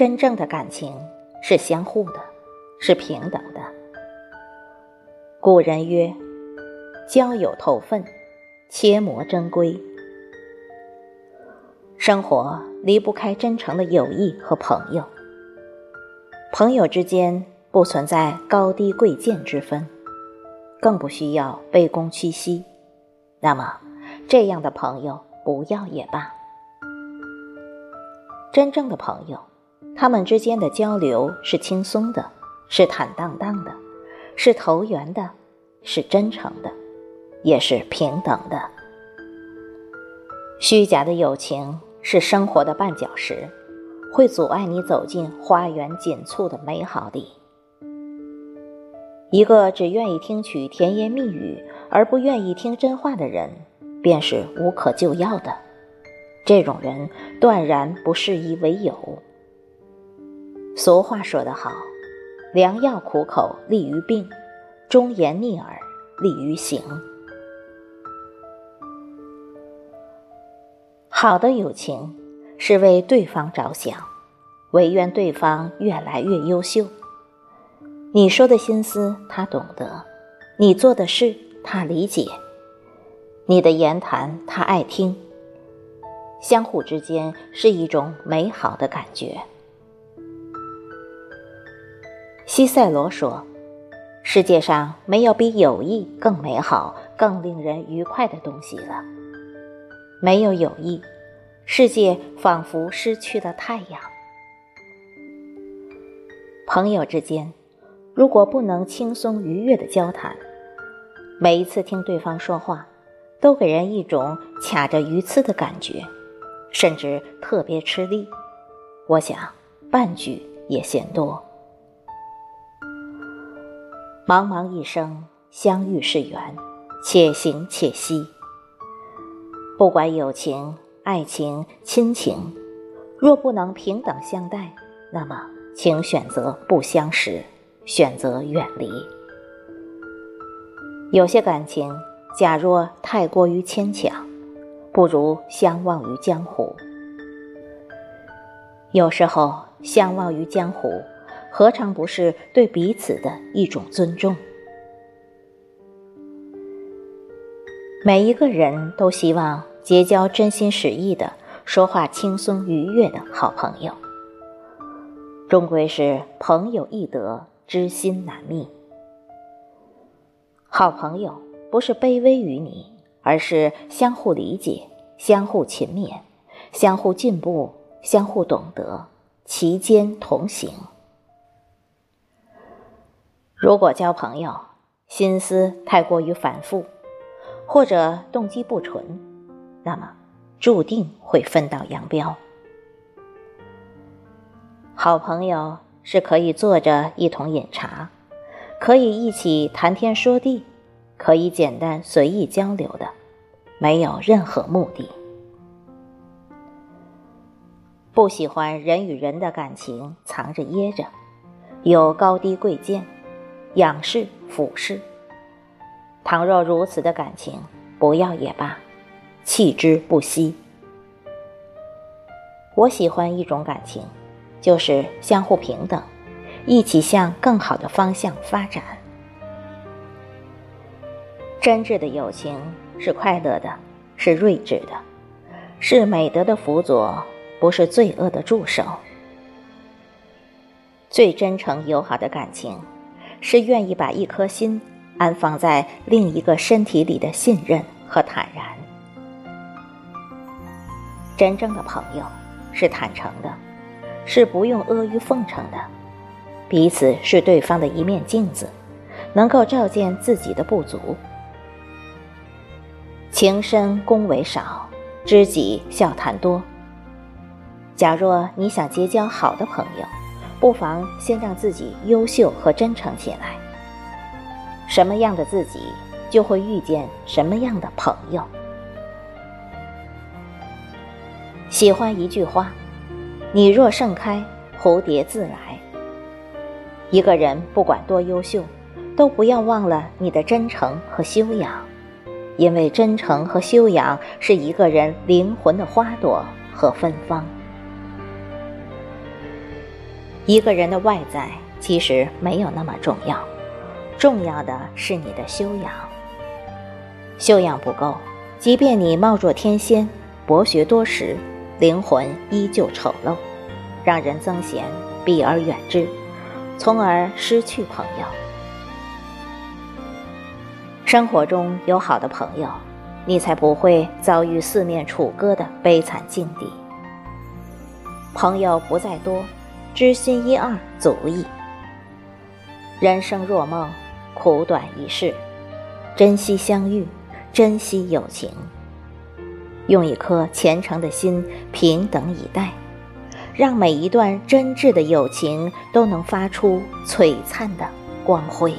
真正的感情是相互的，是平等的。古人曰：“交友透分，切莫珍贵。”生活离不开真诚的友谊和朋友。朋友之间不存在高低贵贱之分，更不需要卑躬屈膝。那么，这样的朋友不要也罢。真正的朋友，他们之间的交流是轻松的，是坦荡荡的，是投缘的，是真诚的，也是平等的。虚假的友情是生活的绊脚石。会阻碍你走进花园锦簇的美好里。一个只愿意听取甜言蜜语而不愿意听真话的人，便是无可救药的。这种人断然不适宜为友。俗话说得好：“良药苦口利于病，忠言逆耳利于行。”好的友情。是为对方着想，唯愿对方越来越优秀。你说的心思他懂得，你做的事他理解，你的言谈他爱听。相互之间是一种美好的感觉。西塞罗说：“世界上没有比友谊更美好、更令人愉快的东西了。没有友谊。”世界仿佛失去了太阳。朋友之间，如果不能轻松愉悦的交谈，每一次听对方说话，都给人一种卡着鱼刺的感觉，甚至特别吃力。我想，半句也嫌多。茫茫一生，相遇是缘，且行且惜。不管友情。爱情、亲情，若不能平等相待，那么请选择不相识，选择远离。有些感情，假若太过于牵强，不如相忘于江湖。有时候，相忘于江湖，何尝不是对彼此的一种尊重？每一个人都希望。结交真心实意的、说话轻松愉悦的好朋友，终归是朋友易得，知心难觅。好朋友不是卑微于你，而是相互理解、相互勤勉、相互进步、相互懂得，其间同行。如果交朋友心思太过于反复，或者动机不纯，那么，注定会分道扬镳。好朋友是可以坐着一同饮茶，可以一起谈天说地，可以简单随意交流的，没有任何目的。不喜欢人与人的感情藏着掖着，有高低贵贱，仰视俯视。倘若如此的感情，不要也罢。弃之不惜。我喜欢一种感情，就是相互平等，一起向更好的方向发展。真挚的友情是快乐的，是睿智的，是美德的辅佐，不是罪恶的助手。最真诚友好的感情，是愿意把一颗心安放在另一个身体里的信任和坦然。真正的朋友是坦诚的，是不用阿谀奉承的，彼此是对方的一面镜子，能够照见自己的不足。情深恭维少，知己笑谈多。假若你想结交好的朋友，不妨先让自己优秀和真诚起来。什么样的自己，就会遇见什么样的朋友。喜欢一句话：“你若盛开，蝴蝶自来。”一个人不管多优秀，都不要忘了你的真诚和修养，因为真诚和修养是一个人灵魂的花朵和芬芳。一个人的外在其实没有那么重要，重要的是你的修养。修养不够，即便你貌若天仙、博学多识，灵魂依旧丑陋，让人憎嫌，避而远之，从而失去朋友。生活中有好的朋友，你才不会遭遇四面楚歌的悲惨境地。朋友不在多，知心一二足矣。人生若梦，苦短一世，珍惜相遇，珍惜友情，用一颗虔诚的心平等以待，让每一段真挚的友情都能发出璀璨的光辉。